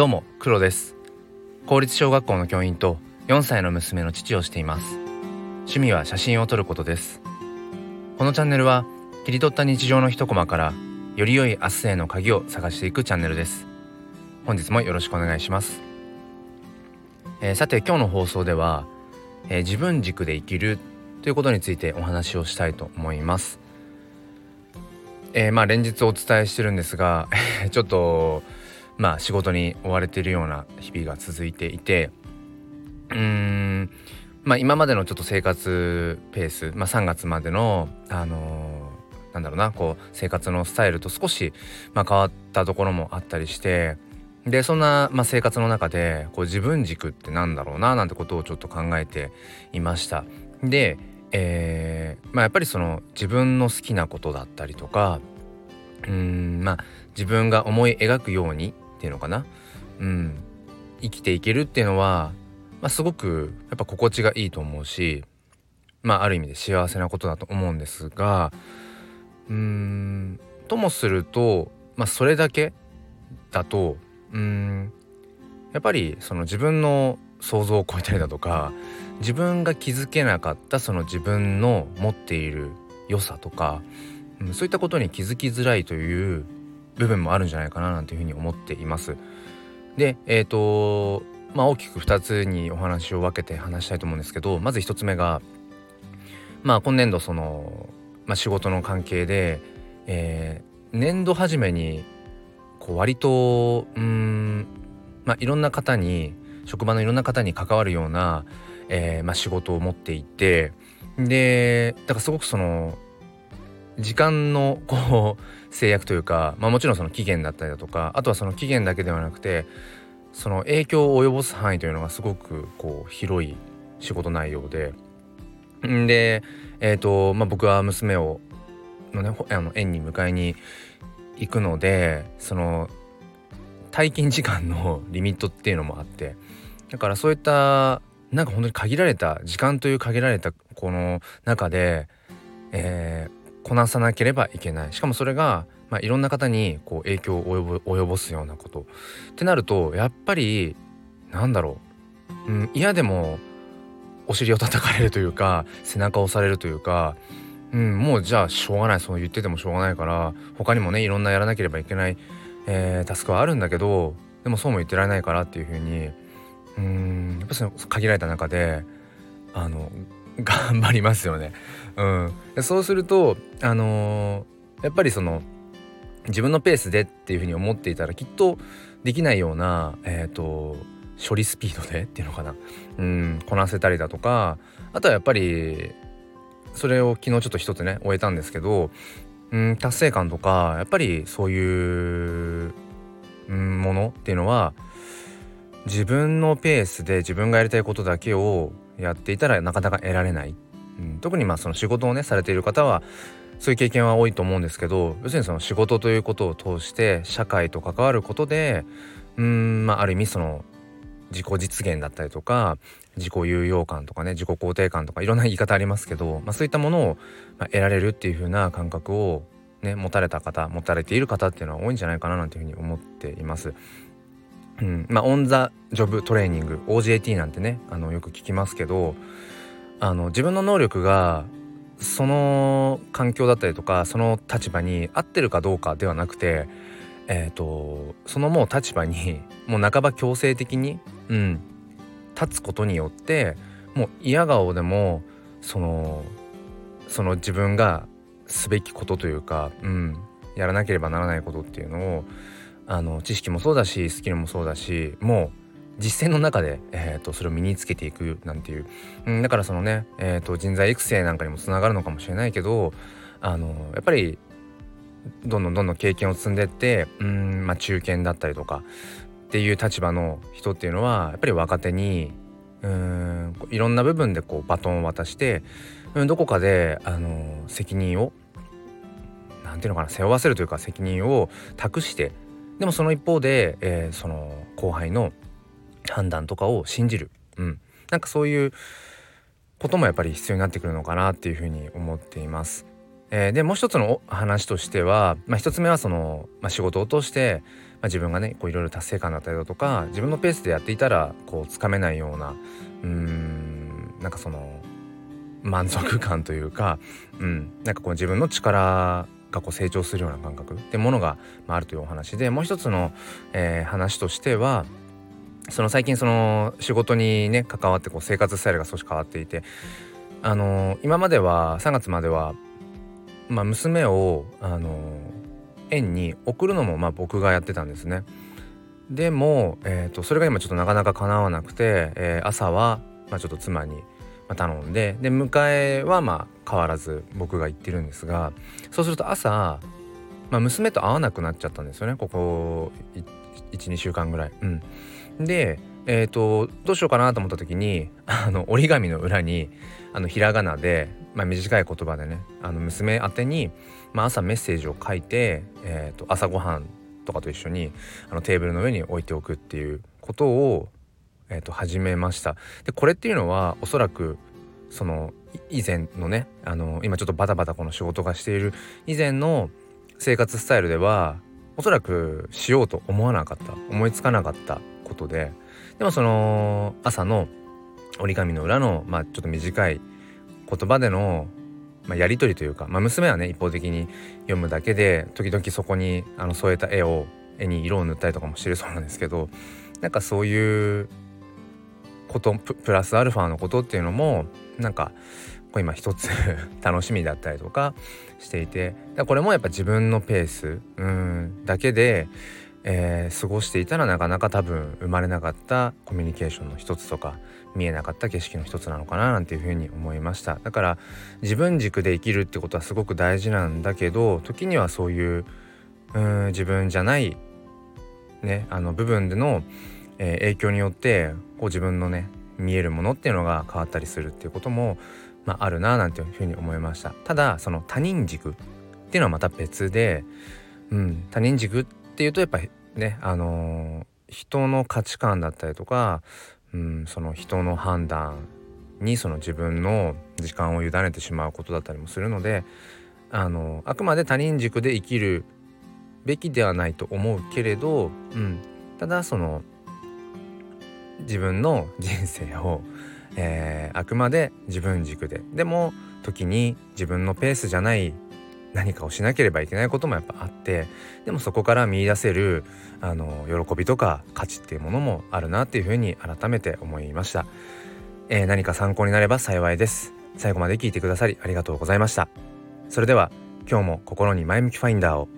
どうも黒です。公立小学校の教員と4歳の娘の父をしています。趣味は写真を撮ることです。このチャンネルは切り取った日常の一コマからより良い明日への鍵を探していくチャンネルです。本日もよろしくお願いします、えー、さて今日の放送では、えー、自分軸で生きるということについてお話をしたいと思います。えー、まあ連日お伝えしてるんですが ちょっとまあ仕事に追われているような日々が続いていてうーんまあ今までのちょっと生活ペース、まあ、3月までのあのー、なんだろうなこう生活のスタイルと少し、まあ、変わったところもあったりしてでそんな、まあ、生活の中でこう自分軸ってなんだろうななんてことをちょっと考えていました。で、えー、まあ、やっぱりその自分の好きなことだったりとかうんまあ自分が思い描くようにっていうのかな？うん。生きていけるっていうのは、まあ、すごくやっぱ心地がいいと思うしまあある意味で幸せなことだと思うんですがうんともすると、まあ、それだけだとうんやっぱりその自分の想像を超えたりだとか自分が気づけなかったその自分の持っている良さとか、うん、そういったことに気づきづらいという部分もあるんじゃないかななんていうふうに思っています。でえっ、ー、とまあ大きく2つにお話を分けて話したいと思うんですけどまず1つ目がまあ今年度その、まあ、仕事の関係で、えー、年度初めにこう割とうんまあいろんな方に職場のいろんな方に関わるような、えーまあ、仕事を持っていてでだからすごくその時間のこう制約というか、まあ、もちろんその期限だったりだとかあとはその期限だけではなくてその影響を及ぼす範囲というのがすごくこう広い仕事内容で。で、えーとまあ、僕は娘をの、ね、あの園に迎えに行くのでその退勤時間のリミットっていうのもあってだからそういったなんか本当に限られた時間という限られたこの中で、えー、こなさなければいけない。しかもそれが、まあ、いろんな方にこう影響を及ぼすようなこと。ってなるとやっぱりなんだろう、うん、嫌でもお尻を叩かれるというか背中を押されるというか、うん、もうじゃあしょうがない。そう言っててもしょうがないから他にもねいろんなやらなければいけない、えー、タスクはあるんだけどでもそうも言ってられないからっていうふうにうんやっぱその限られた中であの 頑張りますよね。うん、そうするとあのー、やっぱりその自分のペースでっていうふうに思っていたらきっとできないような、えーと、処理スピードでっていうのかな、うん、こなせたりだとかあとはやっぱりそれを昨日ちょっと一つね終えたんですけど、うん、達成感とかやっぱりそういう、うん、ものっていうのは自分のペースで自分がやりたいことだけをやっていたらなかなか得られない、うん、特にまあその仕事をねされている方はそういう経験は多いと思うんですけど要するにその仕事ということを通して社会と関わることでうんまあある意味その自己実現だったりとか自己有用感とかね自己肯定感とかいろんな言い方ありますけど、まあ、そういったものを、得られるっていう風な感覚をね持たれた方持たれている方っていうのは多いんじゃないかななんていうふうに思っています。うん、まあオン・ザ・ジョブ・トレーニング OJT なんてねあのよく聞きますけどあの自分の能力がその環境だったりとかその立場に合ってるかどうかではなくてえーと、そのもう立場にもう半ば強制的に、うん、立つことによってもう嫌顔でもそのその自分がすべきことというか、うん、やらなければならないことっていうのをあの知識もそうだしスキルもそうだしもう実践の中で、えーと、それを身につけていくなんていう、うん、だからそのね、えーと、人材育成なんかにもつながるのかもしれないけどあのやっぱりどんどんどんどん経験を積んでってうん、まあ、中堅だったりとかっていう立場の人っていうのはやっぱり若手にうんいろんな部分でこうバトンを渡して、うん、どこかであの責任を何ていうのかな背負わせるというか責任を託してでもその一方で、えー、その後輩の判断とかを信じる、うん、なんかそういうこともやっぱり必要になってくるのかなっていうふうに思っています。えー、でもう一つの話としては、まあ、一つ目はその、まあ、仕事を通して、あ、自分がねいろいろ達成感だったりだとか自分のペースでやっていたらこうつかめないようなうんなんかその満足感というか、うん、なんかこう自分の力がこう成長するような感覚ってものが、まあ、あるというお話でもう一つの、えー、話としてはその最近その仕事にね関わってこう生活スタイルが少し変わっていてあのー、今までは3月までは、まあ、娘をあのー、園に送るのもまあ僕がやってたんですね。でも、えーと、それが今ちょっとなかなか叶わなくて、えー、朝は、まあ、ちょっと妻に頼んでで迎えはまあ変わらず僕が行ってるんですがそうすると朝、まあ、娘と会わなくなっちゃったんですよねここ12週間ぐらい。うん、でえーと、どうしようかなと思った時にあの折り紙の裏にあのひらがなで、まあ、短い言葉でねあの娘宛てに、まあ、朝メッセージを書いて、えーと、朝ごはんとかと一緒にあのテーブルの上に置いておくっていうことを、えーと、始めました。でこれっていうのはおそらくその以前のねあの今ちょっとバタバタこの仕事がしている以前の生活スタイルではおそらくしようと思わなかった思いつかなかったことででもその朝の折り紙の裏の、まあ、ちょっと短い言葉での、まあ、やり取りというか、まあ、娘はね一方的に読むだけで時々そこにあの添えた絵を絵に色を塗ったりとかもしてるそうなんですけどなんかそういうことプラスアルファのことっていうのもなんか今一つ 楽しみだったりとかしていてこれもやっぱ自分のペースうんだけで、えー、過ごしていたらなかなか多分生まれなかったコミュニケーションの一つとか見えなかった景色の一つなのかななんていうふうに思いました。だから自分軸で生きるってことはすごく大事なんだけど時にはそういううん自分じゃないねあの部分での、えー、影響によってこう自分のね見えるものっていうのが変わったりするっていうことも、まあ、あるななんていうふうに思いました。ただその他人軸っていうのはまた別で、うん、他人軸っていうとやっぱねあのー、人の価値観だったりとか、うん、その人の判断にその自分の時間を委ねてしまうことだったりもするのであのあくまで他人軸で生きるべきではないと思うけれど、うん、ただその自分の人生を、えー、あくまで自分軸で。でも時に自分のペースじゃない何かをしなければいけないこともやっぱあってでもそこから見いだせるあの喜びとか価値っていうものもあるなっていうふうに改めて思いました、えー、何か参考になれば幸いです。最後まで聞いてくださりありがとうございました。それでは今日も心に前向きファインダーを